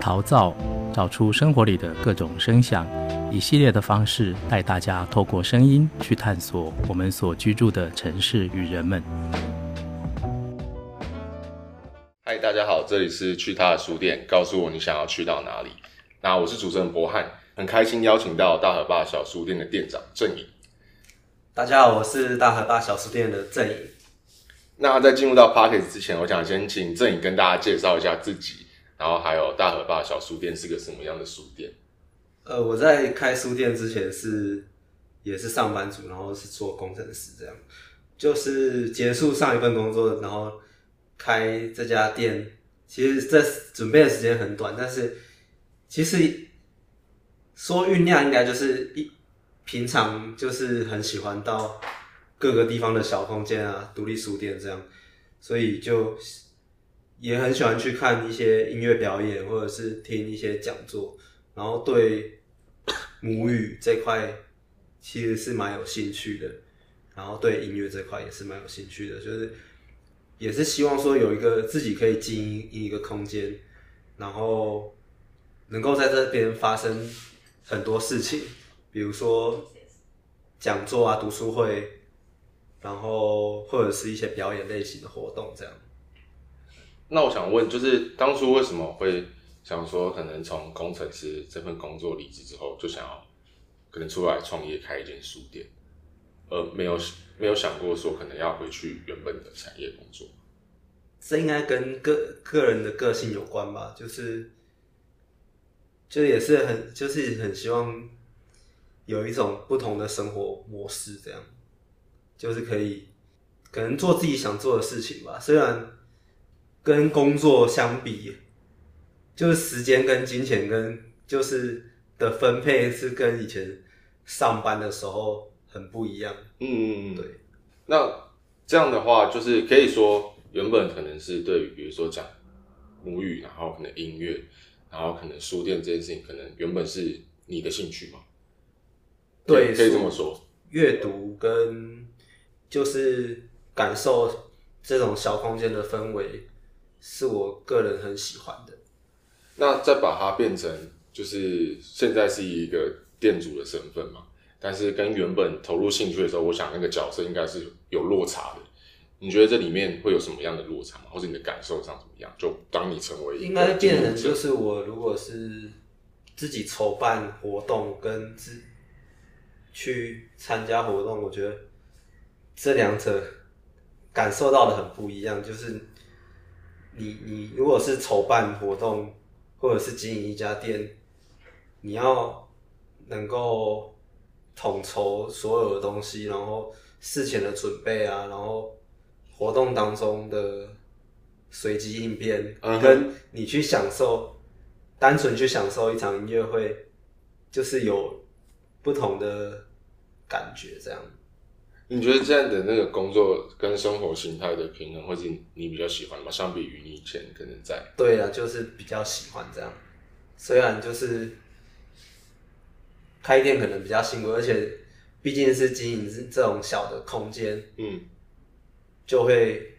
陶造，找出生活里的各种声响，一系列的方式带大家透过声音去探索我们所居住的城市与人们。嗨，大家好，这里是去他的书店，告诉我你想要去到哪里。那我是主持人博翰，很开心邀请到大河坝小书店的店长郑颖。大家好，我是大河坝小书店的郑颖。那在进入到 Podcast 之前，我想先请郑颖跟大家介绍一下自己。然后还有大和爸小书店是个什么样的书店？呃，我在开书店之前是也是上班族，然后是做工程师，这样就是结束上一份工作，然后开这家店。其实这准备的时间很短，但是其实说酝酿应该就是一平常就是很喜欢到各个地方的小空间啊，独立书店这样，所以就。也很喜欢去看一些音乐表演，或者是听一些讲座，然后对母语这块其实是蛮有兴趣的，然后对音乐这块也是蛮有兴趣的，就是也是希望说有一个自己可以经营一个空间，然后能够在这边发生很多事情，比如说讲座啊、读书会，然后或者是一些表演类型的活动这样。那我想问，就是当初为什么会想说，可能从工程师这份工作离职之后，就想要可能出来创业开一间书店，而没有没有想过说可能要回去原本的产业工作？这应该跟个个人的个性有关吧，就是就也是很就是很希望有一种不同的生活模式，这样就是可以可能做自己想做的事情吧，虽然。跟工作相比，就是时间跟金钱跟就是的分配是跟以前上班的时候很不一样。嗯嗯嗯，对。那这样的话，就是可以说原本可能是对于比如说讲母语，然后可能音乐，然后可能书店这件事情，可能原本是你的兴趣嘛？对，可以这么说。阅读跟就是感受这种小空间的氛围。是我个人很喜欢的。那再把它变成，就是现在是一个店主的身份嘛，但是跟原本投入兴趣的时候，我想那个角色应该是有落差的。你觉得这里面会有什么样的落差吗？或者你的感受上怎么样？就当你成为一个，应该变成就是我如果是自己筹办活动跟自去参加活动，我觉得这两者感受到的很不一样，就是。你你如果是筹办活动，或者是经营一家店，你要能够统筹所有的东西，然后事前的准备啊，然后活动当中的随机应变，跟你去享受，单纯去享受一场音乐会，就是有不同的感觉，这样。你觉得这样的那个工作跟生活形态的平衡，或是你比较喜欢吗？相比于你以前可能在……对啊，就是比较喜欢这样。虽然就是开店可能比较辛苦，而且毕竟是经营这种小的空间，嗯，就会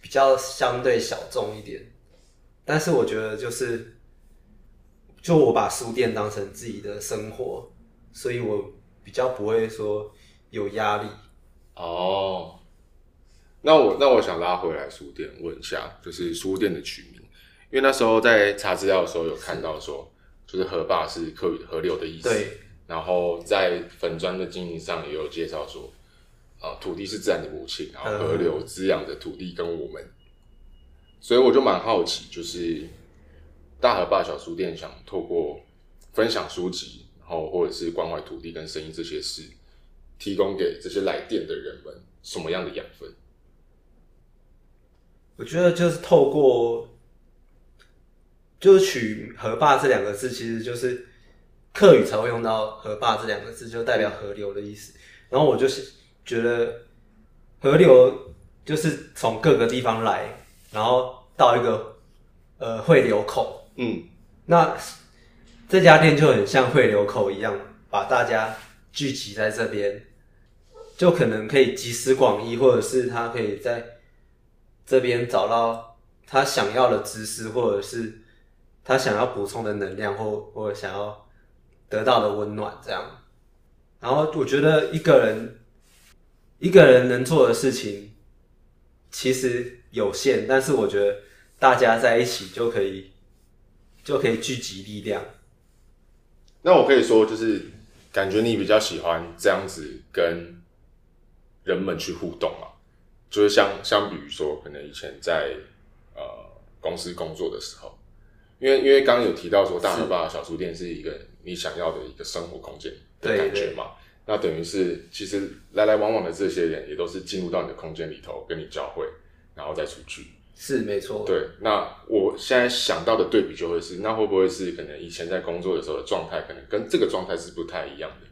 比较相对小众一点。但是我觉得就是，就我把书店当成自己的生活，所以我比较不会说。有压力哦，那我那我想拉回来书店问一下，就是书店的取名，因为那时候在查资料的时候有看到说，就是河坝是客语河流的意思，对。然后在粉砖的经营上也有介绍说，啊，土地是自然的母亲，然后河流滋养着土地跟我们，所以我就蛮好奇，就是大河坝小书店想透过分享书籍，然后或者是关怀土地跟声音这些事。提供给这些来电的人们什么样的养分？我觉得就是透过，就是取“河坝”这两个字，其实就是客语才会用到“河坝”这两个字，就代表河流的意思。然后我就是觉得河流就是从各个地方来，然后到一个呃汇流口。嗯，那这家店就很像汇流口一样，把大家。聚集在这边，就可能可以集思广益，或者是他可以在这边找到他想要的知识，或者是他想要补充的能量或或者想要得到的温暖这样。然后我觉得一个人一个人能做的事情其实有限，但是我觉得大家在一起就可以就可以聚集力量。那我可以说，就是感觉你比较喜欢这样子跟人们去互动啊？就是相相比于说，可能以前在呃公司工作的时候，因为因为刚刚有提到说，大和爸小书店是一个你想要的一个生活空间的感觉嘛？那等于是其实来来往往的这些人，也都是进入到你的空间里头跟你交汇，然后再出去。是没错，对。那我现在想到的对比就会是，那会不会是可能以前在工作的时候的状态，可能跟这个状态是不太一样的？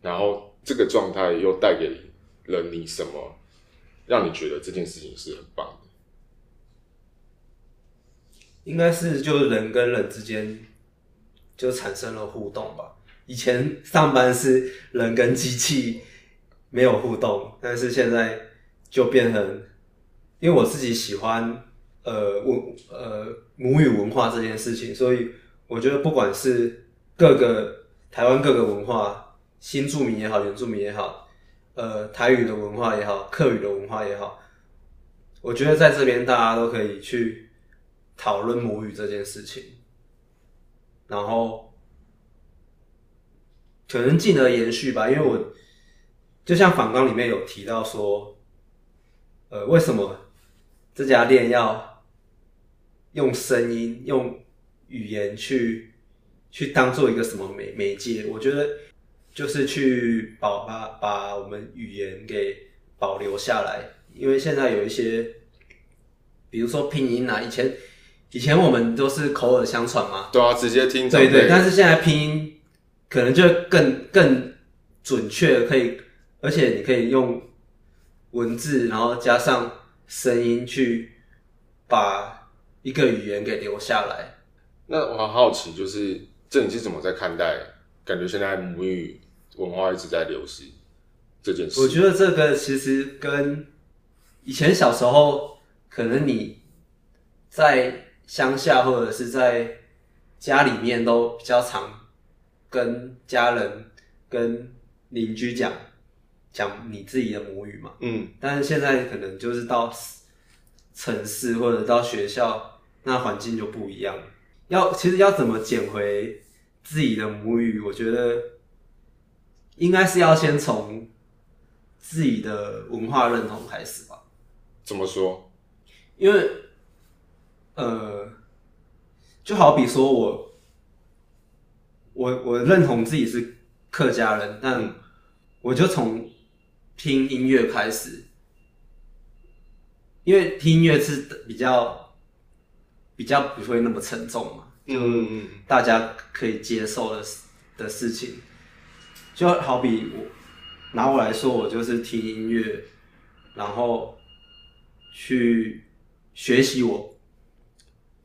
然后这个状态又带给了你什么，让你觉得这件事情是很棒的？应该是就是人跟人之间就产生了互动吧。以前上班是人跟机器没有互动，但是现在就变成，因为我自己喜欢。呃，文呃母语文化这件事情，所以我觉得不管是各个台湾各个文化，新住民也好，原住民也好，呃台语的文化也好，客语的文化也好，我觉得在这边大家都可以去讨论母语这件事情，然后可能进而延续吧，因为我就像访纲里面有提到说，呃，为什么这家店要用声音、用语言去去当做一个什么媒媒介？我觉得就是去保把把我们语言给保留下来，因为现在有一些，比如说拼音啊，以前以前我们都是口耳相传嘛，对啊，直接听，对对，但是现在拼音可能就更更准确，可以，而且你可以用文字，然后加上声音去把。一个语言给留下来，那我很好奇，就是这你是怎么在看待？感觉现在母语文化一直在流失这件事。我觉得这个其实跟以前小时候，可能你在乡下或者是在家里面都比较常跟家人、跟邻居讲讲你自己的母语嘛。嗯。但是现在可能就是到城市或者到学校。那环境就不一样。要其实要怎么捡回自己的母语？我觉得应该是要先从自己的文化认同开始吧。怎么说？因为呃，就好比说我我我认同自己是客家人，但我就从听音乐开始，因为听音乐是比较。比较不会那么沉重嘛，嗯大家可以接受的的事情，就好比我拿我来说，我就是听音乐，然后去学习我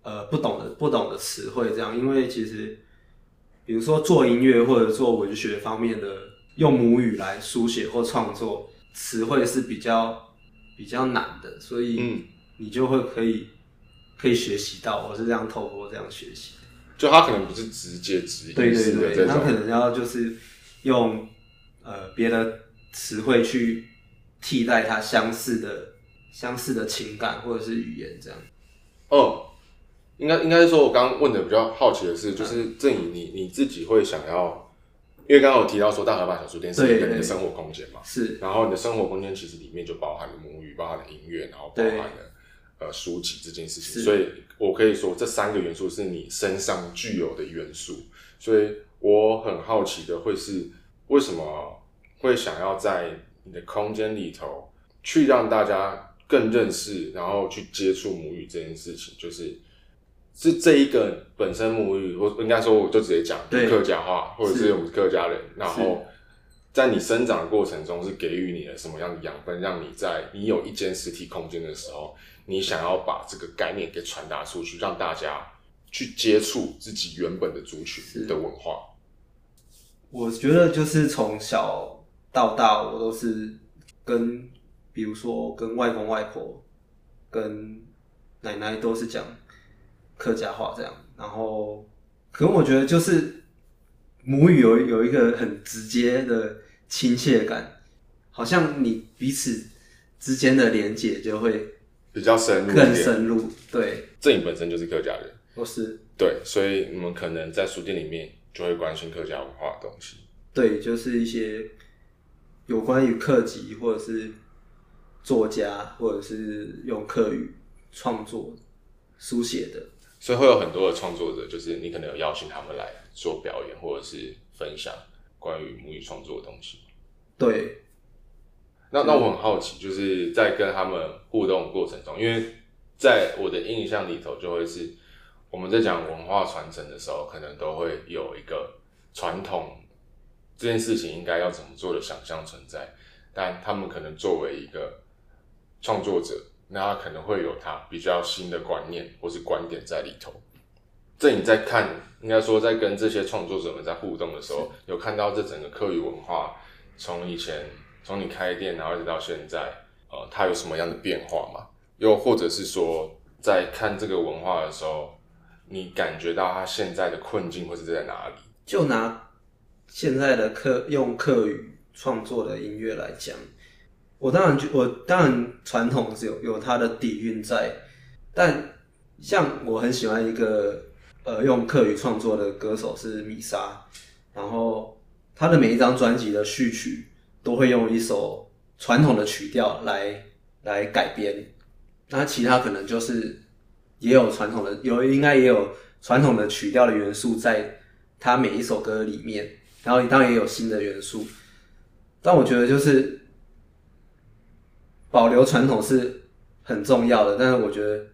呃不懂的不懂的词汇，这样，因为其实比如说做音乐或者做文学方面的，用母语来书写或创作，词汇是比较比较难的，所以你就会可以。可以学习到，我是这样透过这样学习，就他可能不是直接直译，对对对，他可能要就是用呃别的词汇去替代他相似的相似的情感或者是语言这样。哦，应该应该是说，我刚刚问的比较好奇的是，就是正颖你你自己会想要，因为刚刚有提到说大和爸小书店是一个你的生活空间嘛，是，然后你的生活空间其实里面就包含了母语，包含了音乐，然后包含了。呃，书籍这件事情，所以我可以说这三个元素是你身上具有的元素。所以我很好奇的会是，为什么会想要在你的空间里头去让大家更认识，然后去接触母语这件事情，就是是这一个本身母语，我应该说我就直接讲客家话，或者是我们客家人，然后在你生长的过程中是给予你的什么样的养分，让你在你有一间实体空间的时候。你想要把这个概念给传达出去，让大家去接触自己原本的族群的文化。我觉得就是从小到大，我都是跟，比如说跟外公外婆、跟奶奶都是讲客家话这样。然后，可能我觉得就是母语有有一个很直接的亲切感，好像你彼此之间的连接就会比较深入，更深入。对，正颖本身就是客家人，我是对，所以你们可能在书店里面就会关心客家文化的东西。对，就是一些有关于客籍或者是作家，或者是用客语创作书写的，所以会有很多的创作者，就是你可能有邀请他们来做表演，或者是分享关于母语创作的东西。对，那那我很好奇，就是在跟他们互动的过程中，因为在我的印象里头，就会是我们在讲文化传承的时候，可能都会有一个传统。这件事情应该要怎么做的想象存在，但他们可能作为一个创作者，那他可能会有他比较新的观念或是观点在里头。这你在看，应该说在跟这些创作者们在互动的时候，有看到这整个客语文化从以前从你开店然后一直到现在，呃，它有什么样的变化吗？又或者是说，在看这个文化的时候，你感觉到它现在的困境会是在哪里？就拿。现在的客用客语创作的音乐来讲，我当然就我当然传统是有有它的底蕴在，但像我很喜欢一个呃用客语创作的歌手是米莎，然后他的每一张专辑的序曲都会用一首传统的曲调来来改编，那其他可能就是也有传统的有应该也有传统的曲调的元素在他每一首歌里面。然后当然也有新的元素，但我觉得就是保留传统是很重要的。但是我觉得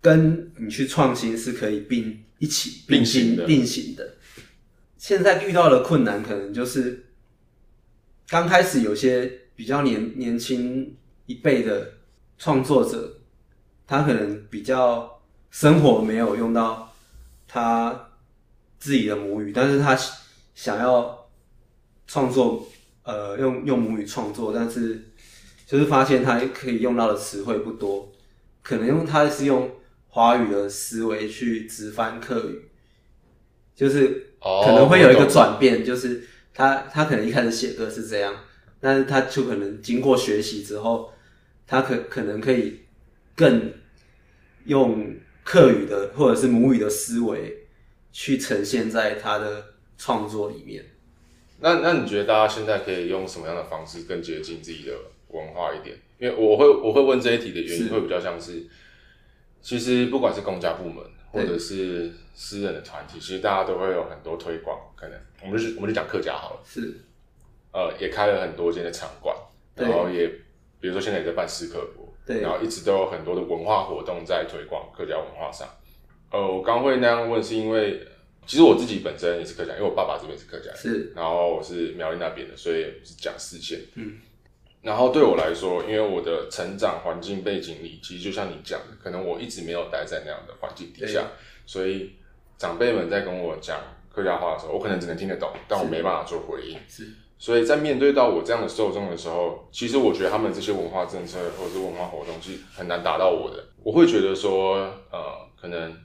跟你去创新是可以并一起并行并行的。现在遇到的困难可能就是刚开始有些比较年年轻一辈的创作者，他可能比较生活没有用到他自己的母语，但是他。想要创作，呃，用用母语创作，但是就是发现他可以用到的词汇不多，可能用他是用华语的思维去直翻客语，就是可能会有一个转变，就是他他可能一开始写歌是这样，但是他就可能经过学习之后，他可可能可以更用客语的或者是母语的思维去呈现在他的。创作里面，那那你觉得大家现在可以用什么样的方式更接近自己的文化一点？因为我会我会问这一题的原因，会比较像是，是其实不管是公家部门或者是私人的团体，其实大家都会有很多推广。可能我们就是我们就讲客家好了，是呃也开了很多间的场馆，然后也比如说现在也在办试课播，对，然后一直都有很多的文化活动在推广客家文化上。呃，我刚会那样问是因为。其实我自己本身也是客家，因为我爸爸这边是客家人，是，然后我是苗栗那边的，所以是讲四县。嗯，然后对我来说，因为我的成长环境背景里，其实就像你讲的，可能我一直没有待在那样的环境底下，所以长辈们在跟我讲客家话的时候，我可能只能听得懂，但我没办法做回应。是，所以在面对到我这样的受众的时候，其实我觉得他们这些文化政策或者是文化活动是很难达到我的。我会觉得说，呃，可能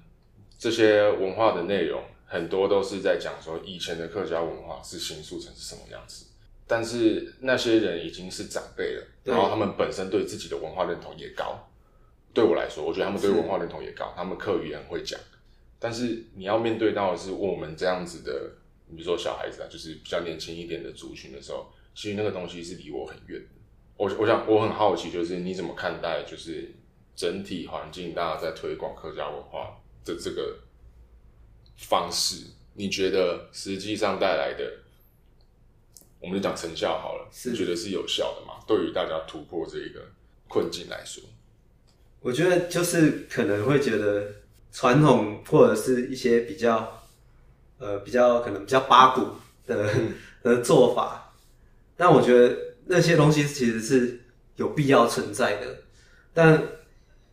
这些文化的内容。很多都是在讲说以前的客家文化是形塑成是什么样子，但是那些人已经是长辈了，然后他们本身对自己的文化认同也高。对我来说，我觉得他们对文化认同也高，他们课语也很会讲。但是你要面对到的是我们这样子的，比如说小孩子啊，就是比较年轻一点的族群的时候，其实那个东西是离我很远的。我我想我很好奇，就是你怎么看待，就是整体环境大家在推广客家文化的这个。方式，你觉得实际上带来的，我们就讲成效好了，是你觉得是有效的嘛？对于大家突破这一个困境来说，我觉得就是可能会觉得传统或者是一些比较，呃，比较可能比较八股的 的做法，但我觉得那些东西其实是有必要存在的，但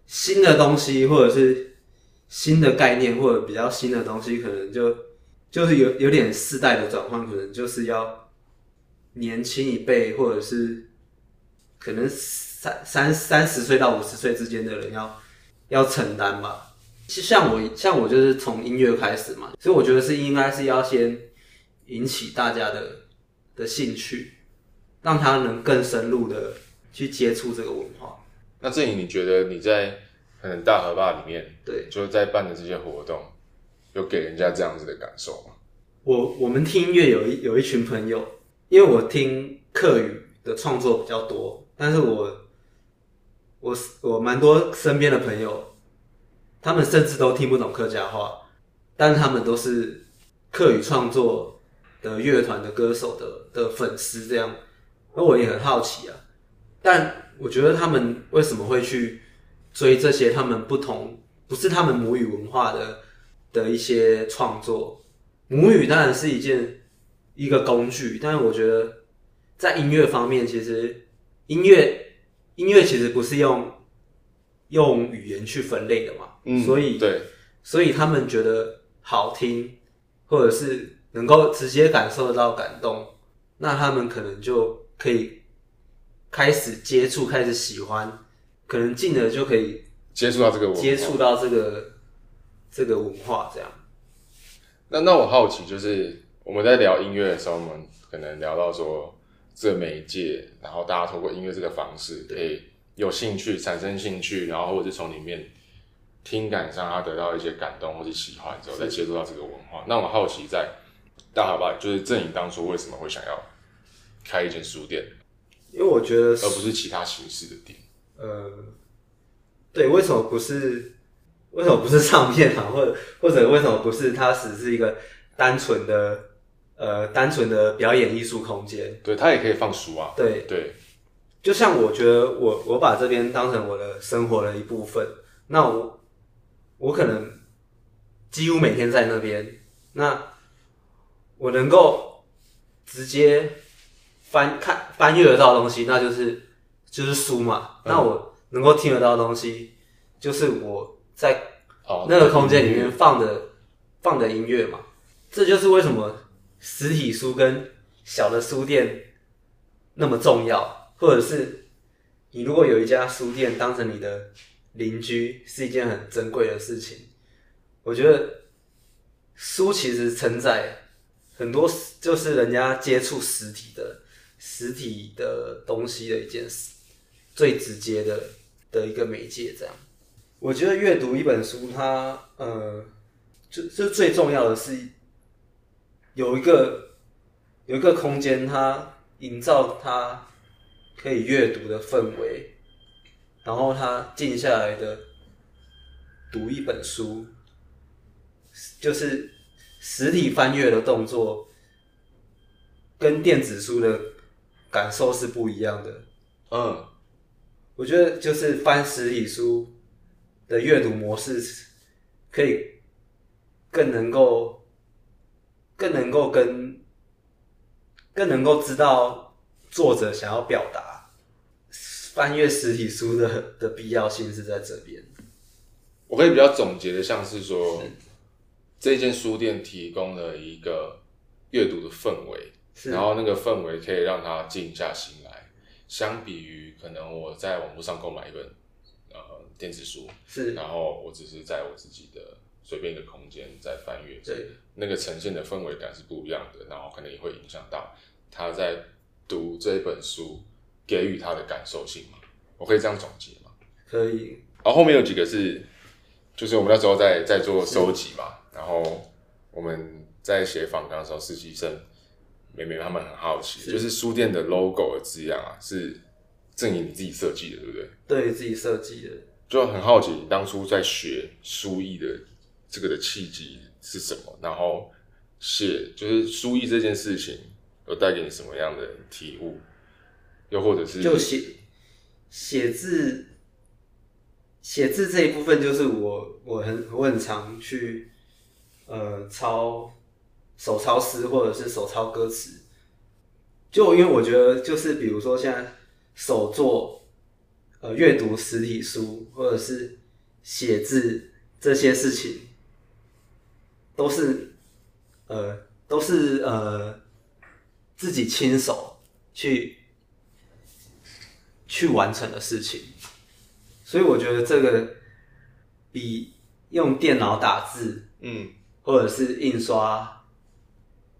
新的东西或者是。新的概念或者比较新的东西，可能就就是有有点世代的转换，可能就是要年轻一辈或者是可能三三三十岁到五十岁之间的人要要承担吧。像我像我就是从音乐开始嘛，所以我觉得是应该是要先引起大家的的兴趣，让他能更深入的去接触这个文化。那正颖，你觉得你在可能大河坝里面，对，就是在办的这些活动，有给人家这样子的感受吗？我我们听音乐有一有一群朋友，因为我听客语的创作比较多，但是我我我蛮多身边的朋友，他们甚至都听不懂客家话，但是他们都是客语创作的乐团的歌手的的粉丝，这样，而我也很好奇啊。但我觉得他们为什么会去追这些他们不同，不是他们母语文化的的一些创作？母语当然是一件一个工具，但是我觉得在音乐方面，其实音乐音乐其实不是用用语言去分类的嘛，嗯，所以对，所以他们觉得好听，或者是能够直接感受得到感动，那他们可能就可以。开始接触，开始喜欢，可能进而就可以接触到这个文化，接触到这个这个文化这样。那那我好奇，就是我们在聊音乐的时候，我们可能聊到说这媒介，然后大家透过音乐这个方式，可以有兴趣产生兴趣，然后或者是从里面听感上，他得到一些感动或者喜欢之后，再接触到这个文化。那我好奇，在大好吧，就是正颖当初为什么会想要开一间书店？因为我觉得，而不是其他形式的店。呃，对，为什么不是？为什么不是唱片行，或者或者为什么不是？它只是一个单纯的呃，单纯的表演艺术空间。对，它也可以放书啊。对对，就像我觉得我我把这边当成我的生活的一部分，那我我可能几乎每天在那边，那我能够直接。翻看翻阅得到的东西，那就是就是书嘛。嗯、那我能够听得到的东西，就是我在那个空间里面放的、哦、放的音乐嘛。这就是为什么实体书跟小的书店那么重要，或者是你如果有一家书店当成你的邻居，是一件很珍贵的事情。我觉得书其实承载很多，就是人家接触实体的。实体的东西的一件事，最直接的的一个媒介，这样。我觉得阅读一本书它，呃，就就最重要的是有一个有一个空间，它营造它可以阅读的氛围，然后它静下来的读一本书，就是实体翻阅的动作跟电子书的。感受是不一样的，嗯，我觉得就是翻实体书的阅读模式，可以更能够、更能够跟、更能够知道作者想要表达翻阅实体书的的必要性是在这边。我可以比较总结的，像是说，是这间书店提供了一个阅读的氛围。然后那个氛围可以让他静下心来，相比于可能我在网络上购买一本呃电子书，是，然后我只是在我自己的随便一个空间在翻阅，对，那个呈现的氛围感是不一样的，然后可能也会影响到他在读这一本书给予他的感受性嘛，我可以这样总结吗？可以。然后后面有几个是，就是我们那时候在在做收集嘛，然后我们在写访谈的时候，实习生。妹妹他们很好奇，是就是书店的 logo 的字样啊，是正颖你自己设计的，对不对？对，自己设计的。就很好奇，你当初在学书艺的这个的契机是什么？然后写就是书艺这件事情，有带给你什么样的体悟？又或者是就写写字，写字这一部分，就是我我很我很常去呃抄。手抄诗或者是手抄歌词，就因为我觉得，就是比如说现在手作，呃，阅读实体书或者是写字这些事情，都是呃都是呃自己亲手去去完成的事情，所以我觉得这个比用电脑打字，嗯，或者是印刷，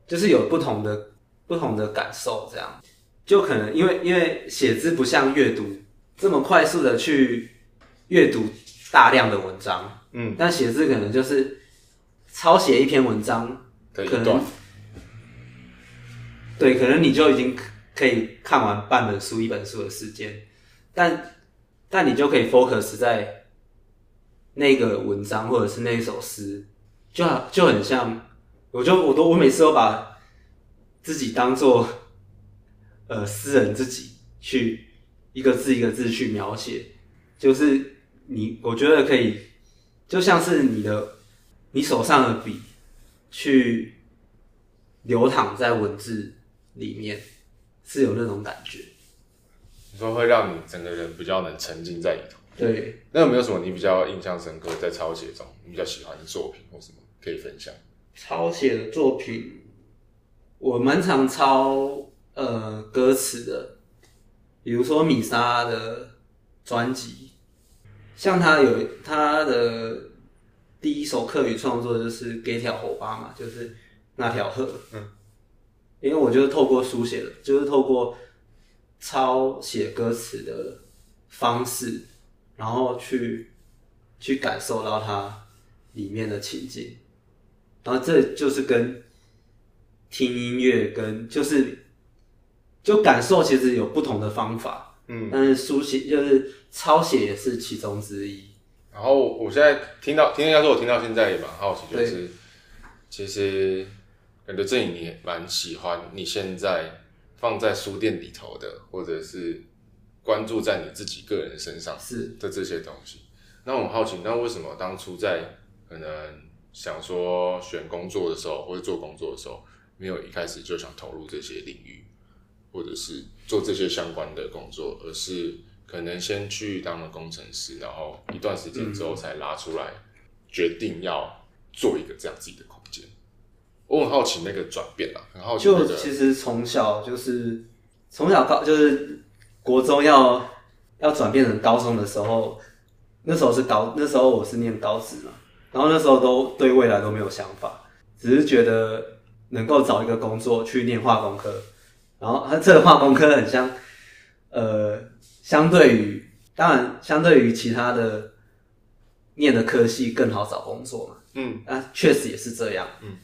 就是有不同的不同的感受，这样。就可能因为因为写字不像阅读这么快速的去阅读大量的文章，嗯，但写字可能就是抄写一篇文章，可以可能对，可能你就已经可以看完半本书、一本书的时间，但但你就可以 focus 在。那个文章或者是那一首诗，就就很像，我就我都我每次都把自己当做呃诗人自己去一个字一个字去描写，就是你我觉得可以，就像是你的你手上的笔去流淌在文字里面，是有那种感觉。你说会让你整个人比较能沉浸在里头。对，那有没有什么你比较印象深刻在抄写中你比较喜欢的作品或什么可以分享？抄写的作品，我蛮常抄呃歌词的，比如说米莎的专辑，像他有他的第一首客语创作就是《给条河吧》嘛，就是那条河。嗯，因为我就是透过书写的，就是透过抄写歌词的方式。然后去去感受到它里面的情境，然后这就是跟听音乐跟就是就感受其实有不同的方法，嗯，但是书写就是抄写也是其中之一。然后我现在听到听人家说，我听到现在也蛮好奇，就是其实感觉这里你也蛮喜欢你现在放在书店里头的，或者是。关注在你自己个人身上是的这些东西，那我很好奇，那为什么当初在可能想说选工作的时候，或者做工作的时候，没有一开始就想投入这些领域，或者是做这些相关的工作，而是可能先去当了工程师，然后一段时间之后才拉出来，决定要做一个这样自己的空间。我很好奇那个转变啊，很好奇、那个。就其实从小就是从小高就是。国中要要转变成高中的时候，那时候是高，那时候我是念高职嘛，然后那时候都对未来都没有想法，只是觉得能够找一个工作去念化工科，然后他这个化工科很像，呃，相对于当然相对于其他的念的科系更好找工作嘛，嗯，啊，确实也是这样，嗯，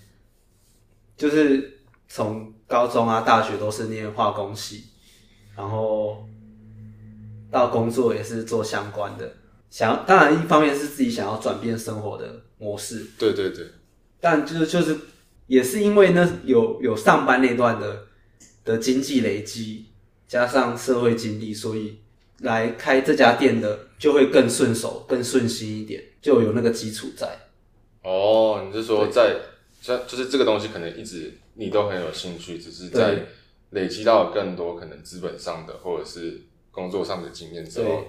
就是从高中啊大学都是念化工系。然后到工作也是做相关的，想当然一方面是自己想要转变生活的模式，对对对，但就是就是也是因为那有有上班那段的的经济累积，加上社会经历，所以来开这家店的就会更顺手、更顺心一点，就有那个基础在。哦，你是说在像就是这个东西可能一直你都很有兴趣，只是在。累积到更多可能资本上的或者是工作上的经验之后，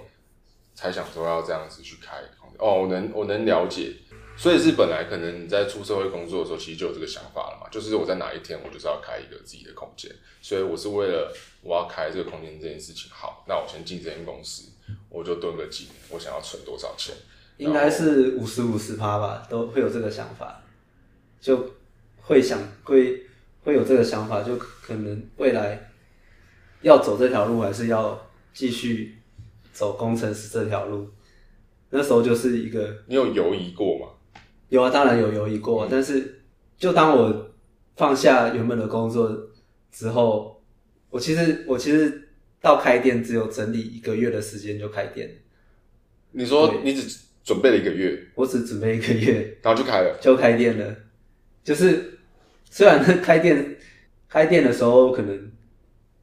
才想说要这样子去开哦，我能我能了解，所以是本来可能你在出社会工作的时候，其实就有这个想法了嘛，就是我在哪一天我就是要开一个自己的空间，所以我是为了我要开这个空间这件事情好，那我先进这间公司，我就蹲个几年，我想要存多少钱，应该是五十五十趴吧，都会有这个想法，就会想会。会有这个想法，就可能未来要走这条路，还是要继续走工程师这条路。那时候就是一个，你有犹疑过吗？有啊，当然有犹疑过。嗯。但是，就当我放下原本的工作之后，我其实我其实到开店只有整理一个月的时间就开店。你说你只准备了一个月？我只准备一个月，然后就开了，就开店了，就是。虽然开店开店的时候可能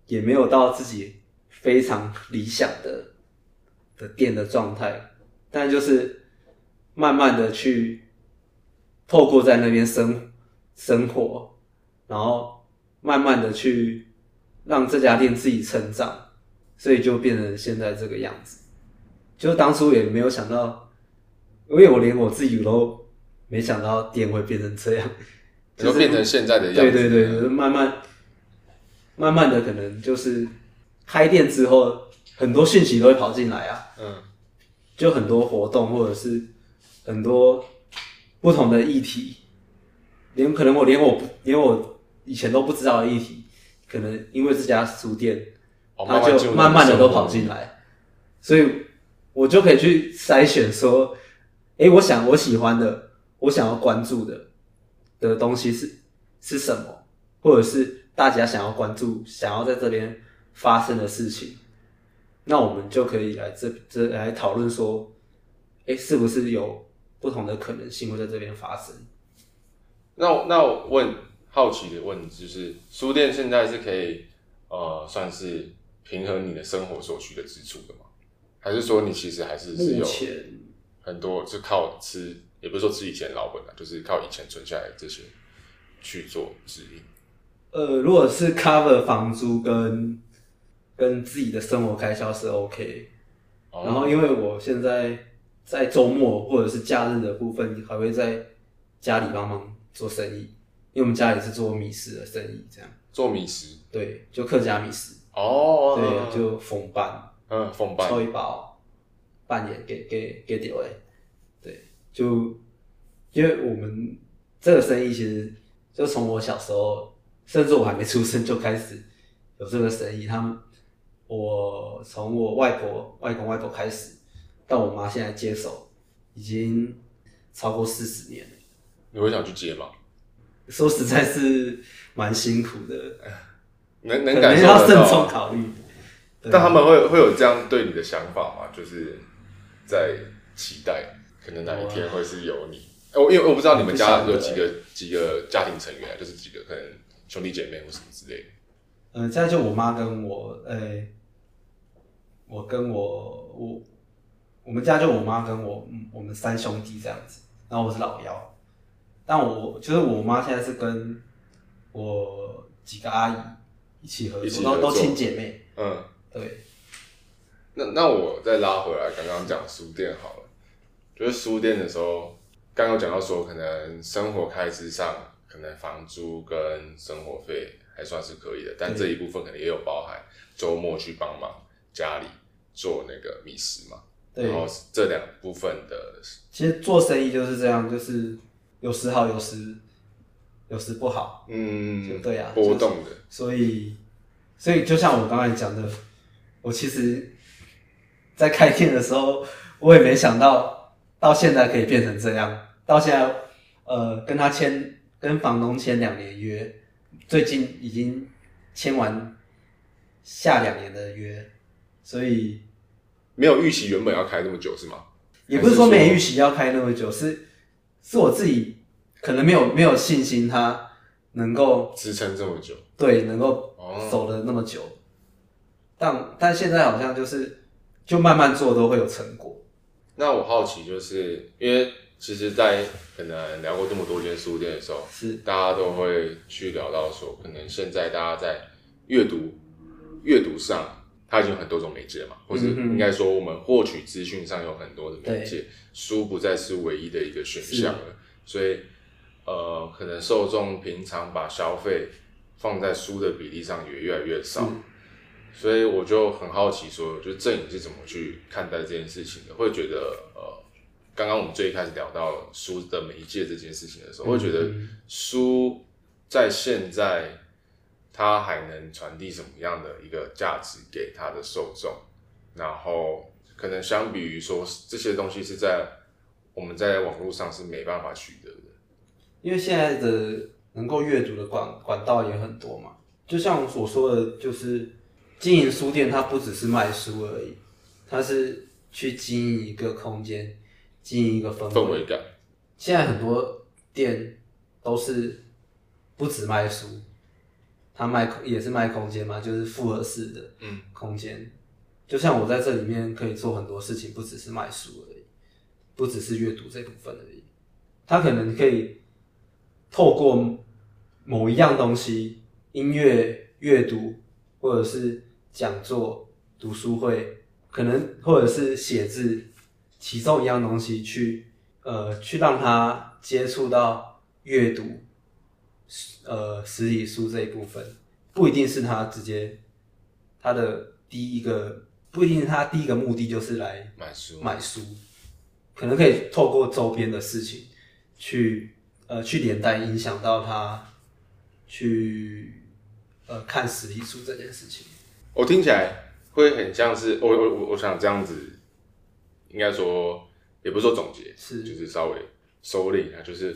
也没有到自己非常理想的的店的状态，但就是慢慢的去透过在那边生生活，然后慢慢的去让这家店自己成长，所以就变成现在这个样子。就当初也没有想到，因为我连我自己都没想到店会变成这样。就变成现在的样子。对对对，就是慢慢慢慢的，可能就是开店之后，很多讯息都会跑进来啊。嗯。就很多活动，或者是很多不同的议题，连可能我连我连我以前都不知道的议题，可能因为这家书店，他就慢慢的都跑进来，所以我就可以去筛选说，哎，我想我喜欢的，我想要关注的的东西是是什么，或者是大家想要关注、想要在这边发生的事情，那我们就可以来这这来讨论说，哎，是不是有不同的可能性会在这边发生？那那我问好奇的问就是，书店现在是可以呃算是平衡你的生活所需的支出的吗？还是说你其实还是是有很多是靠吃，也不是说吃以前老本啊，就是靠以前存下来的这些去做指引。呃，如果是 cover 房租跟跟自己的生活开销是 OK，哦，然后因为我现在在周末或者是假日的部分，还会在家里帮忙做生意，因为我们家里是做米食的生意，这样做米食，对，就客家米食哦，对，就封班，嗯，封班，抽一包，半年给给给掉哎，对，就因为我们这个生意其实就从我小时候。甚至我还没出生就开始有这个生意。他们，我从我外婆、外公、外婆开始，到我妈现在接手，已经超过四十年了。你会想去接吗？说实在是蛮辛苦的，能能感受要慎重考虑。但他们会会有这样对你的想法吗？就是在期待，可能哪一天会是有你。我因为我不知道你们家有几个几个家庭成员，就是几个可能。兄弟姐妹或什么之类的，嗯、呃，现在就我妈跟我，呃、欸，我跟我我我们家就我妈跟我，我们三兄弟这样子，然后我是老幺，但我就是我妈现在是跟我几个阿姨一起合作，都都亲姐妹，嗯，对。那那我再拉回来，刚刚讲书店好了，就是书店的时候，刚刚讲到说，可能生活开支上。可能房租跟生活费还算是可以的，但这一部分可能也有包含周末去帮忙家里做那个米食嘛。对，然后这两部分的，其实做生意就是这样，就是有时好，有时有时不好。嗯，对啊，波动的。所以，所以就像我刚才讲的，我其实，在开店的时候，我也没想到到现在可以变成这样。到现在，呃，跟他签。跟房东签两年约，最近已经签完下两年的约，所以没有预期原本要开那么久是吗？也不是说没预期要开那么久，是是我自己可能没有没有信心，他能够支撑这么久，对，能够走了那么久。但但现在好像就是就慢慢做都会有成果。那我好奇就是因为。其实，在可能聊过这么多间书店的时候，是大家都会去聊到说，可能现在大家在阅读阅读上，它已经有很多种媒介嘛，或是应该说，我们获取资讯上有很多的媒介，书不再是唯一的一个选项了。所以，呃，可能受众平常把消费放在书的比例上也越来越少。所以，我就很好奇说，就正颖是怎么去看待这件事情的？会觉得呃。刚刚我们最一开始聊到书的媒介这件事情的时候，我会觉得书在现在它还能传递什么样的一个价值给它的受众？然后可能相比于说这些东西是在我们在网络上是没办法取得的，因为现在的能够阅读的管管道也很多嘛。就像我所说的，就是经营书店，它不只是卖书而已，它是去经营一个空间。经营一个氛围，氛围感。现在很多店都是不止卖书，他卖也是卖空间嘛，就是复合式的空间。嗯、就像我在这里面可以做很多事情，不只是卖书而已，不只是阅读这部分而已。他可能可以透过某一样东西，音乐、阅读，或者是讲座、读书会，可能或者是写字。其中一样东西去，呃，去让他接触到阅读，呃，实体书这一部分，不一定是他直接，他的第一个不一定是他第一个目的就是来买书，买书，可能可以透过周边的事情去呃去连带影响到他去呃看实体书这件事情。我听起来会很像是我我我我想这样子，应该说也不是说总结，是就是稍微收敛一下，就是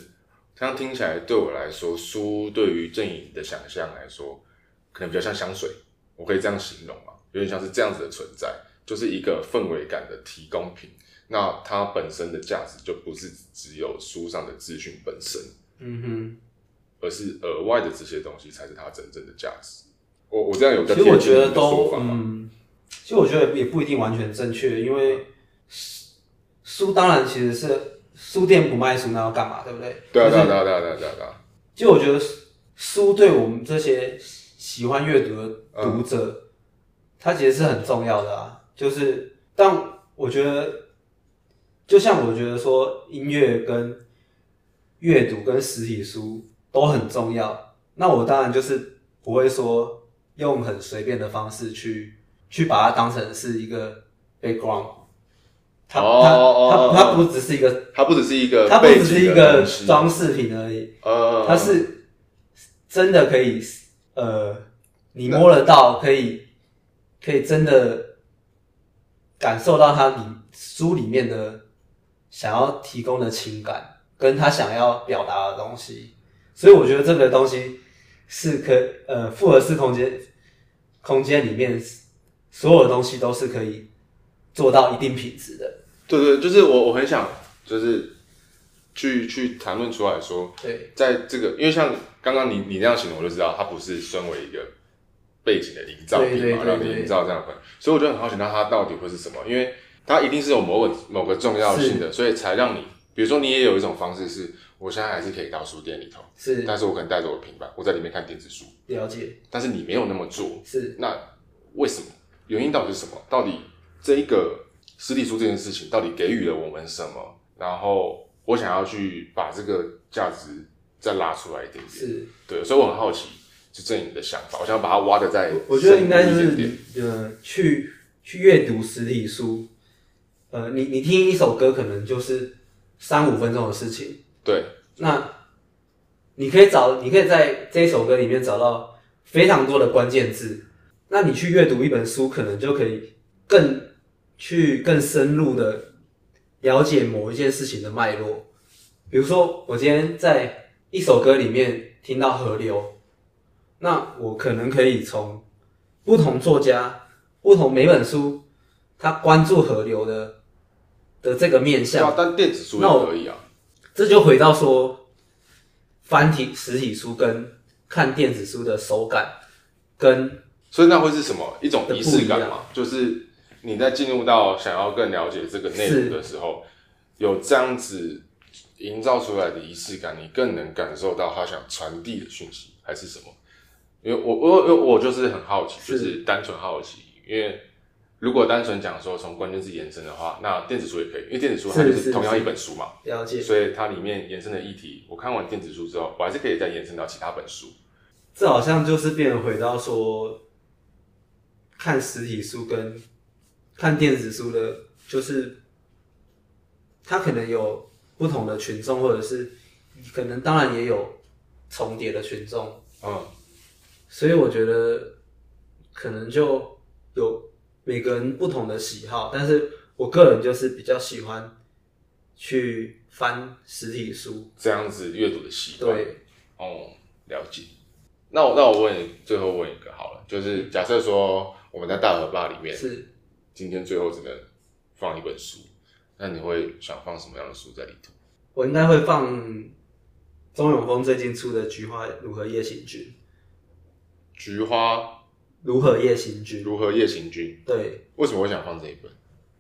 这样听起来对我来说，书对于阵营的想象来说，可能比较像香水，我可以这样形容嘛，有点像是这样子的存在，就是一个氛围感的提供品。那它本身的价值就不是只有书上的资讯本身，嗯哼，而是额外的这些东西才是它真正的价值。我我这样有个其实我觉得都嗯，其实我觉得也不一定完全正确，因为书当然其实是书店不卖书，那要干嘛？对不对？对啊对啊对啊对啊对啊对啊！就我觉得书对我们这些喜欢阅读的读者，嗯、它其实是很重要的啊。就是但我觉得。就像我觉得说，音乐跟阅读跟实体书都很重要。那我当然就是不会说用很随便的方式去去把它当成是一个 background。它它它它不只是一个，它不只是一个，它不只是一个装饰品而已。它是真的可以，呃，你摸得到，可以可以真的感受到它里书里面的。想要提供的情感，跟他想要表达的东西，所以我觉得这个东西是可呃复合式空间空间里面所有的东西都是可以做到一定品质的。对对，就是我我很想就是去去谈论出来说，对，在这个因为像刚刚你你那样形容，我就知道它不是身为一个背景的营造品嘛，让你营造这样的，所以我就很好奇，那它到底会是什么？因为它一定是有某个某个重要性的，所以才让你，比如说你也有一种方式是，我现在还是可以到书店里头，是，但是我可能带着我的平板，我在里面看电子书，了解。但是你没有那么做，是，那为什么？原因到底是什么？到底这一个实体书这件事情到底给予了我们什么？然后我想要去把这个价值再拉出来一点点，是对，所以我很好奇，就这你的想法，我想把它挖的再，我觉得应该是呃，去去阅读实体书。呃，你你听一首歌可能就是三五分钟的事情，对。那你可以找，你可以在这一首歌里面找到非常多的关键字。那你去阅读一本书，可能就可以更去更深入的了解某一件事情的脉络。比如说，我今天在一首歌里面听到河流，那我可能可以从不同作家、不同每本书，他关注河流的。的这个面向，但电子书也可以啊。这就回到说，翻体实体书跟看电子书的手感，跟所以那会是什么一种仪式感嘛？就是你在进入到想要更了解这个内容的时候，有这样子营造出来的仪式感，你更能感受到他想传递的讯息还是什么？因为我我我我就是很好奇，就是单纯好奇，因为。如果单纯讲说从关键字延伸的话，那电子书也可以，因为电子书它就是同样一本书嘛，了解。所以它里面延伸的议题，我看完电子书之后，我还是可以再延伸到其他本书。这好像就是变回到说，看实体书跟看电子书的，就是它可能有不同的群众，或者是可能当然也有重叠的群众，嗯。所以我觉得可能就有。每个人不同的喜好，但是我个人就是比较喜欢去翻实体书，这样子阅读的习惯。对，哦，了解。那我那我问你，最后问一个好了，就是假设说我们在大河坝里面，是今天最后只能放一本书，那你会想放什么样的书在里头？我应该会放钟永丰最近出的《菊花如何夜行军》。菊花。如何夜行军？如何夜行军？对，为什么会想放这一本？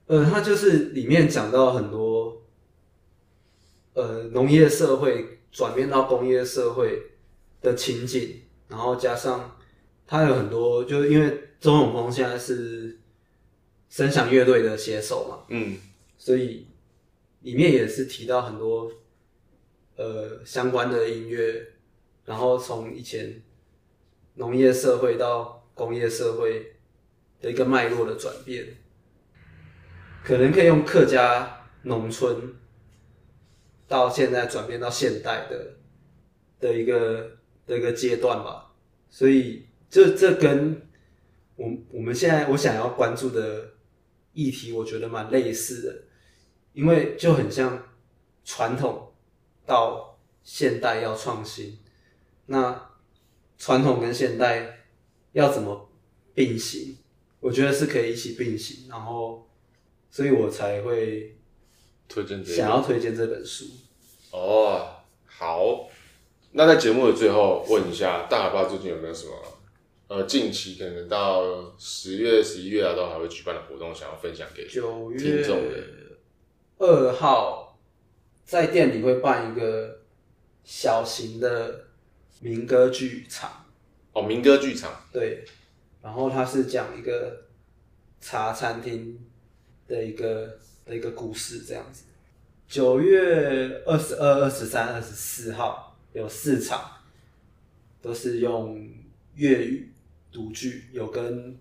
呃，它就是里面讲到很多，呃，农业社会转变到工业社会的情景，然后加上它有很多，就是因为周永峰现在是声响乐队的写手嘛，嗯，所以里面也是提到很多呃相关的音乐，然后从以前农业社会到工业社会的一个脉络的转变，可能可以用客家农村到现在转变到现代的的一个的一个阶段吧。所以这这跟我我们现在我想要关注的议题，我觉得蛮类似的，因为就很像传统到现代要创新，那传统跟现代要怎么并行？我觉得是可以一起并行，然后，所以我才会推荐想要推荐这本书。哦，好，那在节目的最后问一下，大海爸最近有没有什么呃近期可能到十月、十一月啊都还会举办的活动，想要分享给听众的？九月二号在店里会办一个小型的民歌剧场。哦，民歌剧场，对。然后他是讲一个茶餐厅的一个的一个故事，这样子。九月二十二、二十三、二十四号有四场，都是用粤语读剧，有跟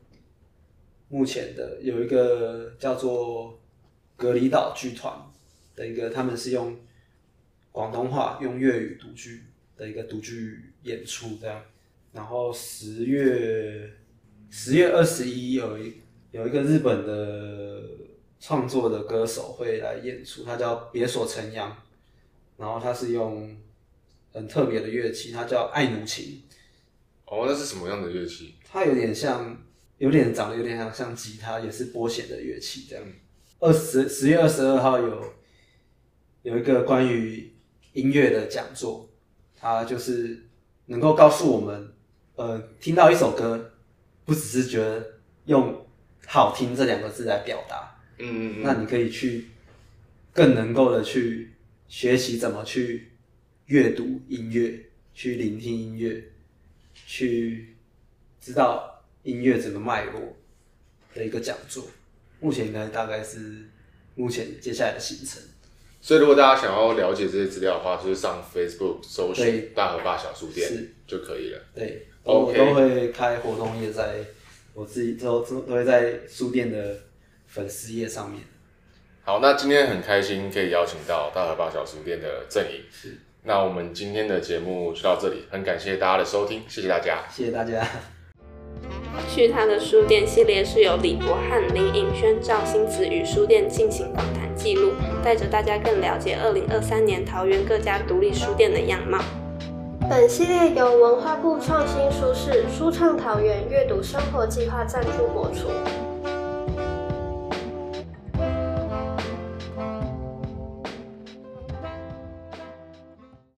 目前的有一个叫做隔离岛剧团的一个，他们是用广东话用粤语读剧的一个读剧演出，这样。然后十月。十月二十一有一有一个日本的创作的歌手会来演出，他叫别所成阳，然后他是用很特别的乐器，他叫爱奴琴。哦，那是什么样的乐器？它有点像，有点长得有点像像吉他，也是拨弦的乐器这样。二十十月二十二号有有一个关于音乐的讲座，它就是能够告诉我们，呃，听到一首歌。不只是觉得用好听这两个字来表达，嗯嗯嗯，那你可以去更能够的去学习怎么去阅读音乐，去聆听音乐，去知道音乐整个脉络的一个讲座。目前应该大概是目前接下来的行程。所以，如果大家想要了解这些资料的话，就是上 Facebook 搜寻“大河坝小书店”就可以了。对。我都会开活动页，在我自己都都都会在书店的粉丝页上面。好，那今天很开心可以邀请到大河八小书店的郑颖。是，那我们今天的节目就到这里，很感谢大家的收听，谢谢大家，谢谢大家。去他的书店系列是由李博翰、林颖轩、赵星子与书店进行访谈记录，带着大家更了解二零二三年桃园各家独立书店的样貌。本系列由文化部创新书市书畅桃园阅读生活计划赞助播出。